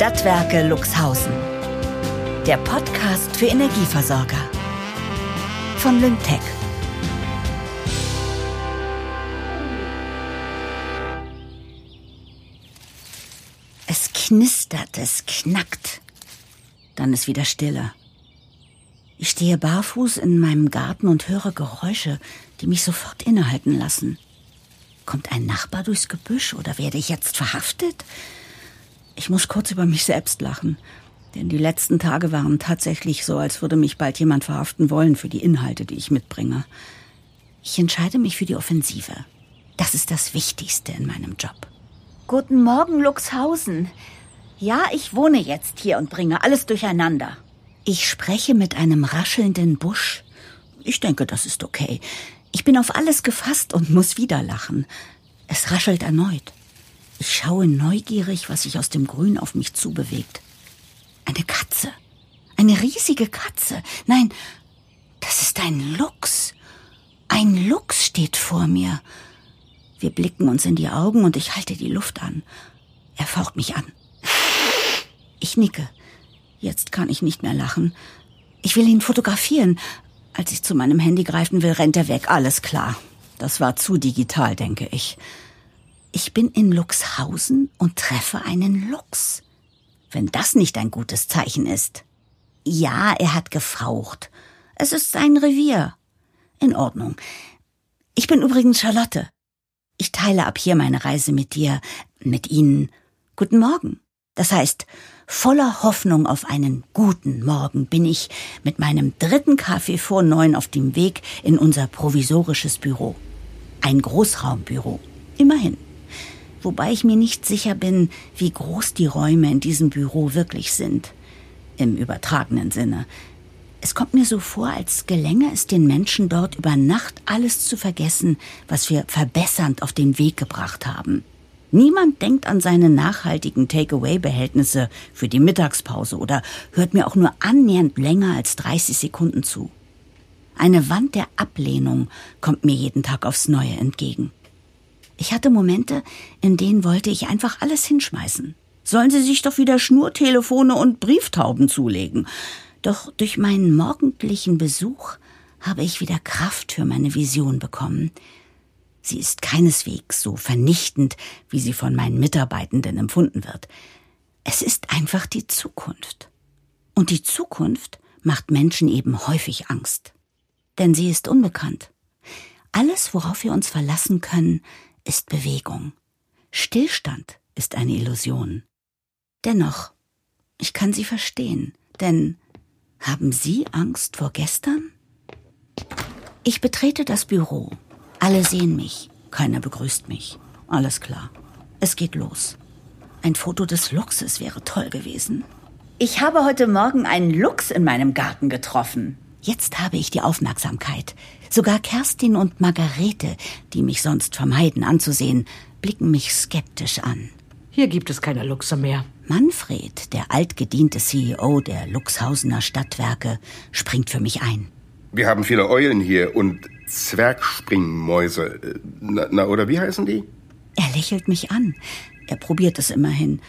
Stadtwerke Luxhausen. Der Podcast für Energieversorger. Von Lyngtech. Es knistert, es knackt. Dann ist wieder Stille. Ich stehe barfuß in meinem Garten und höre Geräusche, die mich sofort innehalten lassen. Kommt ein Nachbar durchs Gebüsch oder werde ich jetzt verhaftet? Ich muss kurz über mich selbst lachen, denn die letzten Tage waren tatsächlich so, als würde mich bald jemand verhaften wollen für die Inhalte, die ich mitbringe. Ich entscheide mich für die Offensive. Das ist das Wichtigste in meinem Job. Guten Morgen, Luxhausen. Ja, ich wohne jetzt hier und bringe alles durcheinander. Ich spreche mit einem raschelnden Busch. Ich denke, das ist okay. Ich bin auf alles gefasst und muss wieder lachen. Es raschelt erneut. Ich schaue neugierig, was sich aus dem Grün auf mich zubewegt. Eine Katze. Eine riesige Katze. Nein, das ist ein Luchs. Ein Luchs steht vor mir. Wir blicken uns in die Augen und ich halte die Luft an. Er faucht mich an. Ich nicke. Jetzt kann ich nicht mehr lachen. Ich will ihn fotografieren. Als ich zu meinem Handy greifen will, rennt er weg. Alles klar. Das war zu digital, denke ich. Ich bin in Luxhausen und treffe einen Luchs. Wenn das nicht ein gutes Zeichen ist. Ja, er hat gefaucht. Es ist sein Revier. In Ordnung. Ich bin übrigens Charlotte. Ich teile ab hier meine Reise mit dir, mit Ihnen. Guten Morgen. Das heißt, voller Hoffnung auf einen guten Morgen bin ich mit meinem dritten Kaffee vor neun auf dem Weg in unser provisorisches Büro. Ein Großraumbüro. Immerhin wobei ich mir nicht sicher bin, wie groß die Räume in diesem Büro wirklich sind. Im übertragenen Sinne. Es kommt mir so vor, als gelänge es den Menschen dort über Nacht alles zu vergessen, was wir verbessernd auf den Weg gebracht haben. Niemand denkt an seine nachhaltigen Takeaway-Behältnisse für die Mittagspause oder hört mir auch nur annähernd länger als 30 Sekunden zu. Eine Wand der Ablehnung kommt mir jeden Tag aufs Neue entgegen. Ich hatte Momente, in denen wollte ich einfach alles hinschmeißen. Sollen Sie sich doch wieder Schnurtelefone und Brieftauben zulegen. Doch durch meinen morgendlichen Besuch habe ich wieder Kraft für meine Vision bekommen. Sie ist keineswegs so vernichtend, wie sie von meinen Mitarbeitenden empfunden wird. Es ist einfach die Zukunft. Und die Zukunft macht Menschen eben häufig Angst. Denn sie ist unbekannt. Alles, worauf wir uns verlassen können, ist Bewegung. Stillstand ist eine Illusion. Dennoch, ich kann Sie verstehen, denn haben Sie Angst vor gestern? Ich betrete das Büro. Alle sehen mich. Keiner begrüßt mich. Alles klar. Es geht los. Ein Foto des Luchses wäre toll gewesen. Ich habe heute Morgen einen Luchs in meinem Garten getroffen. Jetzt habe ich die Aufmerksamkeit. Sogar Kerstin und Margarete, die mich sonst vermeiden anzusehen, blicken mich skeptisch an. Hier gibt es keine Luchse mehr. Manfred, der altgediente CEO der Luxhausener Stadtwerke, springt für mich ein. Wir haben viele Eulen hier und Zwergspringmäuse. Na, na, oder wie heißen die? Er lächelt mich an. Er probiert es immerhin.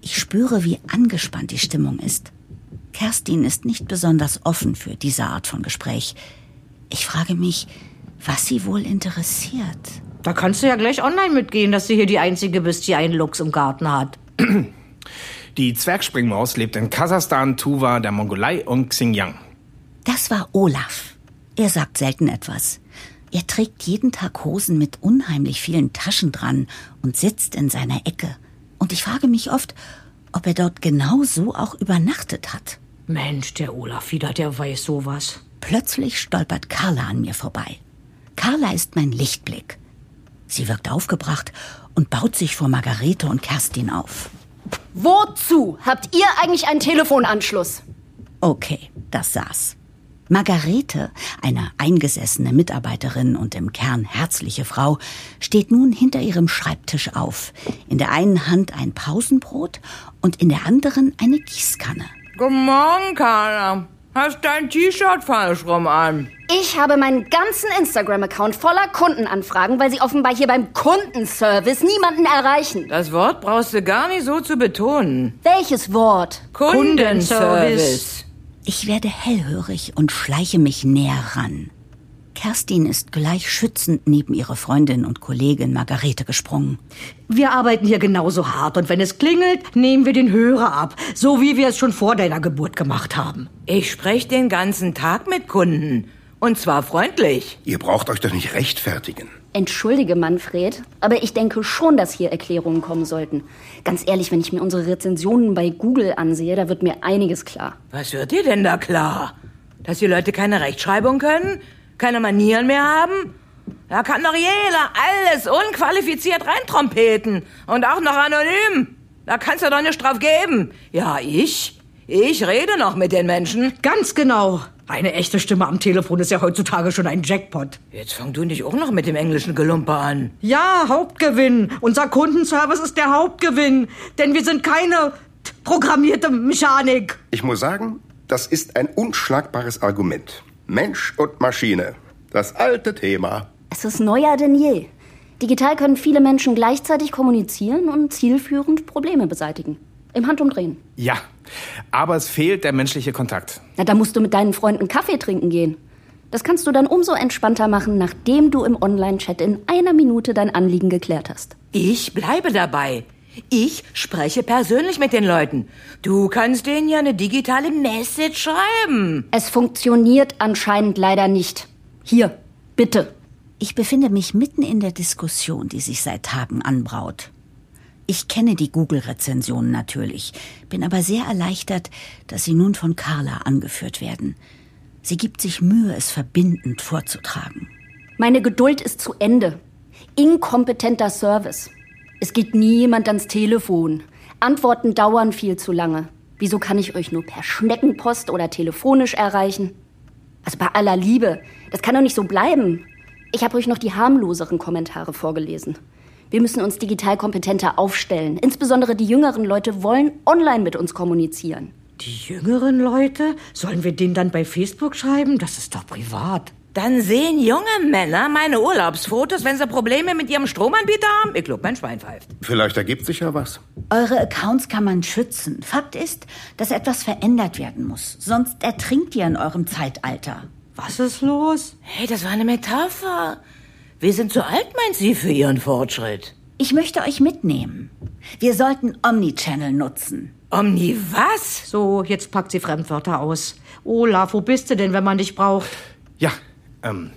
Ich spüre, wie angespannt die Stimmung ist. Kerstin ist nicht besonders offen für diese Art von Gespräch. Ich frage mich, was sie wohl interessiert. Da kannst du ja gleich online mitgehen, dass du hier die Einzige bist, die einen Luchs im Garten hat. Die Zwergspringmaus lebt in Kasachstan, Tuva, der Mongolei und Xinjiang. Das war Olaf. Er sagt selten etwas. Er trägt jeden Tag Hosen mit unheimlich vielen Taschen dran und sitzt in seiner Ecke. Und ich frage mich oft, ob er dort genau so auch übernachtet hat. Mensch, der Olaf wieder, der weiß sowas. Plötzlich stolpert Carla an mir vorbei. Carla ist mein Lichtblick. Sie wirkt aufgebracht und baut sich vor Margarete und Kerstin auf. Wozu habt ihr eigentlich einen Telefonanschluss? Okay, das saß. Margarete, eine eingesessene Mitarbeiterin und im Kern herzliche Frau, steht nun hinter ihrem Schreibtisch auf. In der einen Hand ein Pausenbrot und in der anderen eine Gießkanne. Guten Morgen, Carla. Hast dein T-Shirt falsch rum an. Ich habe meinen ganzen Instagram-Account voller Kundenanfragen, weil sie offenbar hier beim Kundenservice niemanden erreichen. Das Wort brauchst du gar nicht so zu betonen. Welches Wort? Kundenservice. Ich werde hellhörig und schleiche mich näher ran. Kerstin ist gleich schützend neben ihre Freundin und Kollegin Margarete gesprungen. Wir arbeiten hier genauso hart und wenn es klingelt, nehmen wir den Hörer ab, so wie wir es schon vor deiner Geburt gemacht haben. Ich spreche den ganzen Tag mit Kunden. Und zwar freundlich. Ihr braucht euch doch nicht rechtfertigen. Entschuldige, Manfred, aber ich denke schon, dass hier Erklärungen kommen sollten. Ganz ehrlich, wenn ich mir unsere Rezensionen bei Google ansehe, da wird mir einiges klar. Was wird dir denn da klar? Dass die Leute keine Rechtschreibung können? Keine Manieren mehr haben? Da kann doch jeder alles unqualifiziert reintrompeten. Und auch noch anonym. Da kannst du doch nicht drauf geben. Ja, ich? Ich rede noch mit den Menschen. Ganz genau. Eine echte Stimme am Telefon ist ja heutzutage schon ein Jackpot. Jetzt fang du nicht auch noch mit dem englischen Gelumper an. Ja, Hauptgewinn. Unser Kundenservice ist der Hauptgewinn. Denn wir sind keine programmierte Mechanik. Ich muss sagen, das ist ein unschlagbares Argument. Mensch und Maschine. Das alte Thema. Es ist neuer denn je. Digital können viele Menschen gleichzeitig kommunizieren und zielführend Probleme beseitigen. Im Handumdrehen. Ja, aber es fehlt der menschliche Kontakt. Na, da musst du mit deinen Freunden Kaffee trinken gehen. Das kannst du dann umso entspannter machen, nachdem du im Online-Chat in einer Minute dein Anliegen geklärt hast. Ich bleibe dabei. Ich spreche persönlich mit den Leuten. Du kannst denen ja eine digitale Message schreiben. Es funktioniert anscheinend leider nicht. Hier, bitte. Ich befinde mich mitten in der Diskussion, die sich seit Tagen anbraut. Ich kenne die Google-Rezensionen natürlich, bin aber sehr erleichtert, dass sie nun von Carla angeführt werden. Sie gibt sich Mühe, es verbindend vorzutragen. Meine Geduld ist zu Ende. Inkompetenter Service. Es geht nie jemand ans Telefon. Antworten dauern viel zu lange. Wieso kann ich euch nur per Schneckenpost oder telefonisch erreichen? Also bei aller Liebe, das kann doch nicht so bleiben. Ich habe euch noch die harmloseren Kommentare vorgelesen. Wir müssen uns digital kompetenter aufstellen. Insbesondere die jüngeren Leute wollen online mit uns kommunizieren. Die jüngeren Leute? Sollen wir denen dann bei Facebook schreiben? Das ist doch privat. Dann sehen junge Männer meine Urlaubsfotos, wenn sie Probleme mit ihrem Stromanbieter haben. Ich glaub, mein Schwein pfeift. Vielleicht ergibt sich ja was. Eure Accounts kann man schützen. Fakt ist, dass etwas verändert werden muss. Sonst ertrinkt ihr in eurem Zeitalter. Was ist los? Hey, das war eine Metapher. Wir sind zu alt, meint sie, für ihren Fortschritt. Ich möchte euch mitnehmen. Wir sollten Omnichannel nutzen. Omni was? So, jetzt packt sie Fremdwörter aus. Olaf, wo bist du denn, wenn man dich braucht? Ja, ähm,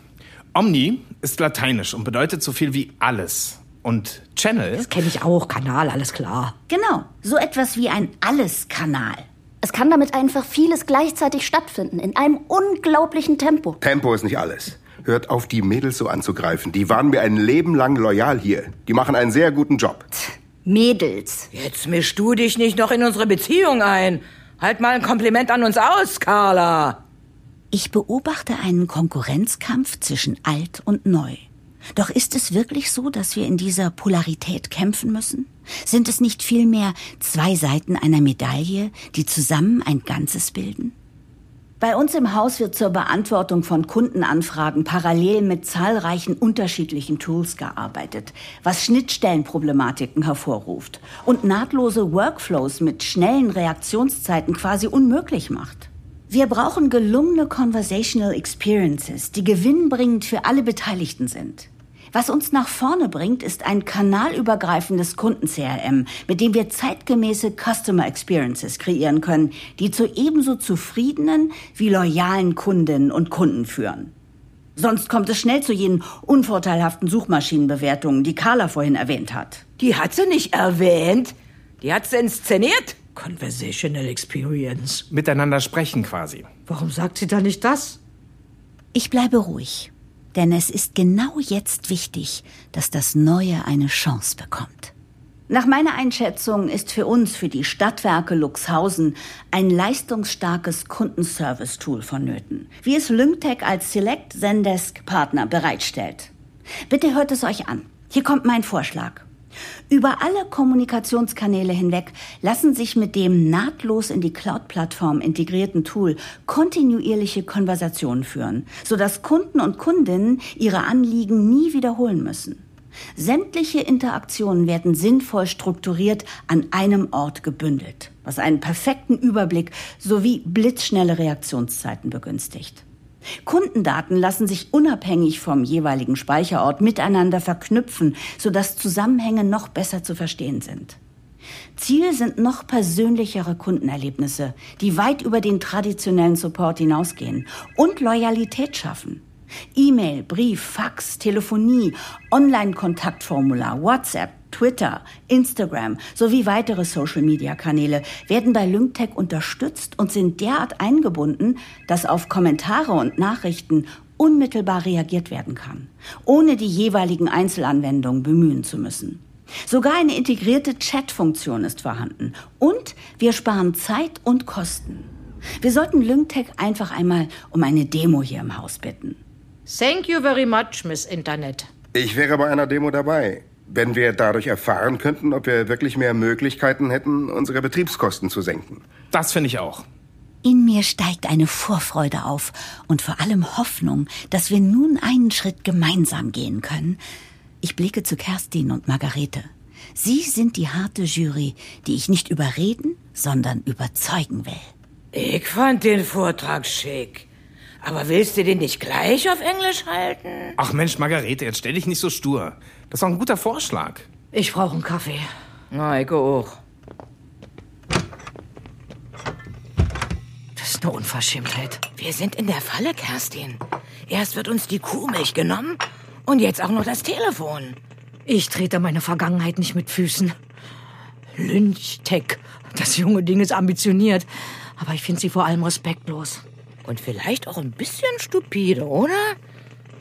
Omni ist lateinisch und bedeutet so viel wie alles. Und Channel Das kenne ich auch. Kanal, alles klar. Genau, so etwas wie ein Alles-Kanal. Es kann damit einfach vieles gleichzeitig stattfinden, in einem unglaublichen Tempo. Tempo ist nicht alles. Hört auf, die Mädels so anzugreifen. Die waren mir ein Leben lang loyal hier. Die machen einen sehr guten Job. Mädels. Jetzt mischst du dich nicht noch in unsere Beziehung ein. Halt mal ein Kompliment an uns aus, Carla. Ich beobachte einen Konkurrenzkampf zwischen alt und neu. Doch ist es wirklich so, dass wir in dieser Polarität kämpfen müssen? Sind es nicht vielmehr zwei Seiten einer Medaille, die zusammen ein Ganzes bilden? Bei uns im Haus wird zur Beantwortung von Kundenanfragen parallel mit zahlreichen unterschiedlichen Tools gearbeitet, was Schnittstellenproblematiken hervorruft und nahtlose Workflows mit schnellen Reaktionszeiten quasi unmöglich macht. Wir brauchen gelungene Conversational Experiences, die gewinnbringend für alle Beteiligten sind. Was uns nach vorne bringt, ist ein kanalübergreifendes Kunden-CRM, mit dem wir zeitgemäße Customer Experiences kreieren können, die zu ebenso zufriedenen wie loyalen Kundinnen und Kunden führen. Sonst kommt es schnell zu jenen unvorteilhaften Suchmaschinenbewertungen, die Carla vorhin erwähnt hat. Die hat sie nicht erwähnt. Die hat sie inszeniert. Conversational Experience. miteinander sprechen quasi. Warum sagt sie da nicht das? Ich bleibe ruhig, denn es ist genau jetzt wichtig, dass das Neue eine Chance bekommt. Nach meiner Einschätzung ist für uns, für die Stadtwerke Luxhausen, ein leistungsstarkes Kundenservice-Tool vonnöten, wie es Lyngtech als Select Zendesk Partner bereitstellt. Bitte hört es euch an. Hier kommt mein Vorschlag. Über alle Kommunikationskanäle hinweg lassen sich mit dem nahtlos in die Cloud-Plattform integrierten Tool kontinuierliche Konversationen führen, sodass Kunden und Kundinnen ihre Anliegen nie wiederholen müssen. Sämtliche Interaktionen werden sinnvoll strukturiert an einem Ort gebündelt, was einen perfekten Überblick sowie blitzschnelle Reaktionszeiten begünstigt. Kundendaten lassen sich unabhängig vom jeweiligen Speicherort miteinander verknüpfen, sodass Zusammenhänge noch besser zu verstehen sind. Ziel sind noch persönlichere Kundenerlebnisse, die weit über den traditionellen Support hinausgehen und Loyalität schaffen. E-Mail, Brief, Fax, Telefonie, Online-Kontaktformular, WhatsApp, Twitter, Instagram sowie weitere Social-Media-Kanäle werden bei LyncTech unterstützt und sind derart eingebunden, dass auf Kommentare und Nachrichten unmittelbar reagiert werden kann, ohne die jeweiligen Einzelanwendungen bemühen zu müssen. Sogar eine integrierte Chat-Funktion ist vorhanden und wir sparen Zeit und Kosten. Wir sollten LyncTech einfach einmal um eine Demo hier im Haus bitten. Thank you very much, Miss Internet. Ich wäre bei einer Demo dabei, wenn wir dadurch erfahren könnten, ob wir wirklich mehr Möglichkeiten hätten, unsere Betriebskosten zu senken. Das finde ich auch. In mir steigt eine Vorfreude auf und vor allem Hoffnung, dass wir nun einen Schritt gemeinsam gehen können. Ich blicke zu Kerstin und Margarete. Sie sind die harte Jury, die ich nicht überreden, sondern überzeugen will. Ich fand den Vortrag schick. Aber willst du den nicht gleich auf Englisch halten? Ach Mensch, Margarete, jetzt stell dich nicht so stur. Das ist doch ein guter Vorschlag. Ich brauche einen Kaffee. Na, ich auch. Das ist eine Unverschämtheit. Wir sind in der Falle, Kerstin. Erst wird uns die Kuhmilch genommen und jetzt auch noch das Telefon. Ich trete meine Vergangenheit nicht mit Füßen. Lynchtech. Das junge Ding ist ambitioniert. Aber ich finde sie vor allem respektlos. Und vielleicht auch ein bisschen stupide, oder?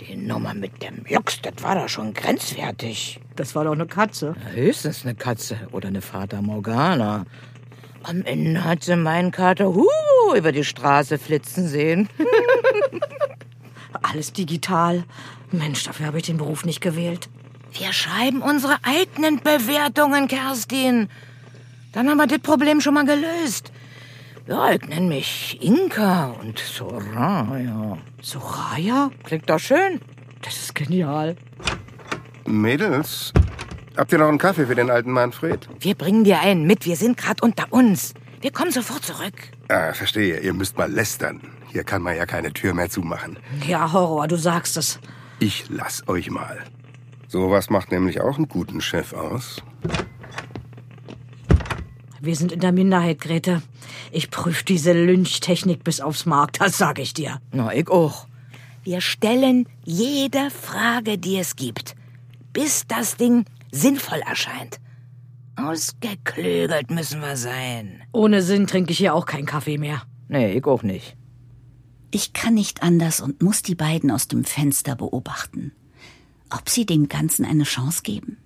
Die Nummer mit dem Jux, das war doch schon grenzwertig. Das war doch eine Katze. Höchstens eine Katze oder eine Fata Morgana. Am Ende hat sie meinen Kater huh, über die Straße flitzen sehen. Alles digital. Mensch, dafür habe ich den Beruf nicht gewählt. Wir schreiben unsere eigenen Bewertungen, Kerstin. Dann haben wir das Problem schon mal gelöst. Ja, ich nenne mich Inka und Soraya. Soraya? Klingt doch schön. Das ist genial. Mädels, habt ihr noch einen Kaffee für den alten Manfred? Wir bringen dir einen mit. Wir sind gerade unter uns. Wir kommen sofort zurück. Ah, verstehe. Ihr müsst mal lästern. Hier kann man ja keine Tür mehr zumachen. Ja, Horror, du sagst es. Ich lass euch mal. Sowas macht nämlich auch einen guten Chef aus. Wir sind in der Minderheit, Grete. Ich prüfe diese Lynchtechnik bis aufs Mark, das sag ich dir. Na, ich auch. Wir stellen jede Frage, die es gibt, bis das Ding sinnvoll erscheint. Ausgeklügelt müssen wir sein. Ohne Sinn trinke ich hier auch keinen Kaffee mehr. Nee, ich auch nicht. Ich kann nicht anders und muss die beiden aus dem Fenster beobachten. Ob sie dem Ganzen eine Chance geben?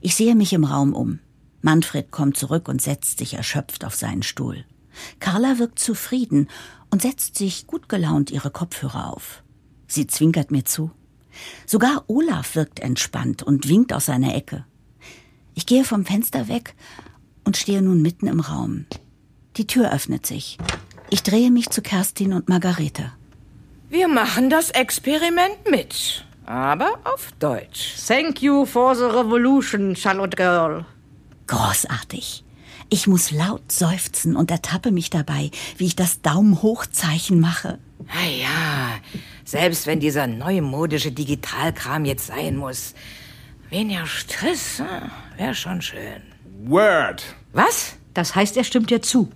Ich sehe mich im Raum um. Manfred kommt zurück und setzt sich erschöpft auf seinen Stuhl. Carla wirkt zufrieden und setzt sich gut gelaunt ihre Kopfhörer auf. Sie zwinkert mir zu. Sogar Olaf wirkt entspannt und winkt aus seiner Ecke. Ich gehe vom Fenster weg und stehe nun mitten im Raum. Die Tür öffnet sich. Ich drehe mich zu Kerstin und Margarete. Wir machen das Experiment mit, aber auf Deutsch. Thank you for the revolution, Charlotte Girl. Großartig. Ich muss laut seufzen und ertappe mich dabei, wie ich das Daumen-Hoch-Zeichen mache. Ah ja, selbst wenn dieser neumodische Digitalkram jetzt sein muss. Weniger Stress, wäre schon schön. Word. Was? Das heißt, er stimmt dir zu.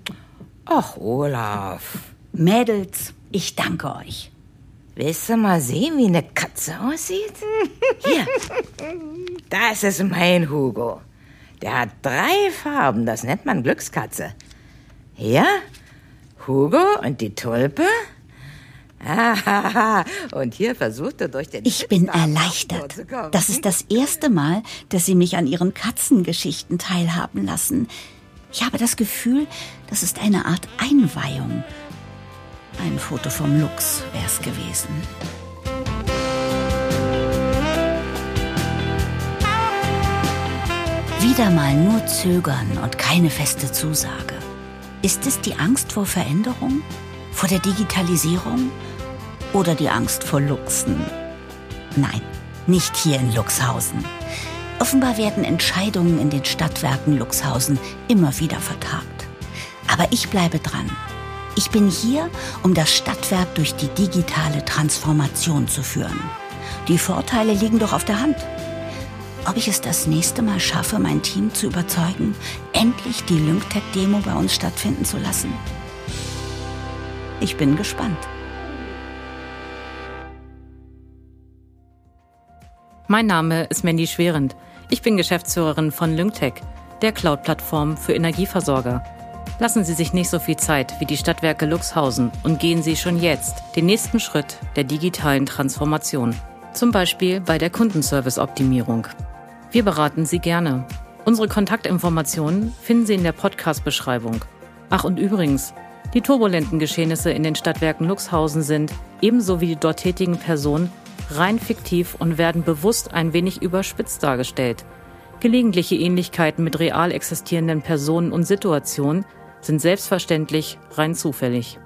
Ach, Olaf. Mädels, ich danke euch. Willst du mal sehen, wie eine Katze aussieht? Hier. Das ist mein Hugo. Der hat drei Farben, das nennt man Glückskatze. Hier, Hugo und die Tulpe. Und hier versucht er durch den Ich bin erleichtert. Das ist das erste Mal, dass Sie mich an Ihren Katzengeschichten teilhaben lassen. Ich habe das Gefühl, das ist eine Art Einweihung. Ein Foto vom Lux wäre es gewesen. Wieder mal nur zögern und keine feste Zusage. Ist es die Angst vor Veränderung? Vor der Digitalisierung? Oder die Angst vor Luchsen? Nein, nicht hier in Luxhausen. Offenbar werden Entscheidungen in den Stadtwerken Luxhausen immer wieder vertagt. Aber ich bleibe dran. Ich bin hier, um das Stadtwerk durch die digitale Transformation zu führen. Die Vorteile liegen doch auf der Hand. Ob ich es das nächste Mal schaffe, mein Team zu überzeugen, endlich die Lynktech-Demo bei uns stattfinden zu lassen? Ich bin gespannt. Mein Name ist Mandy Schwerend. Ich bin Geschäftsführerin von Lynktech, der Cloud-Plattform für Energieversorger. Lassen Sie sich nicht so viel Zeit wie die Stadtwerke Luxhausen und gehen Sie schon jetzt den nächsten Schritt der digitalen Transformation. Zum Beispiel bei der Kundenservice-Optimierung. Wir beraten Sie gerne. Unsere Kontaktinformationen finden Sie in der Podcast-Beschreibung. Ach und übrigens, die turbulenten Geschehnisse in den Stadtwerken Luxhausen sind, ebenso wie die dort tätigen Personen, rein fiktiv und werden bewusst ein wenig überspitzt dargestellt. Gelegentliche Ähnlichkeiten mit real existierenden Personen und Situationen sind selbstverständlich rein zufällig.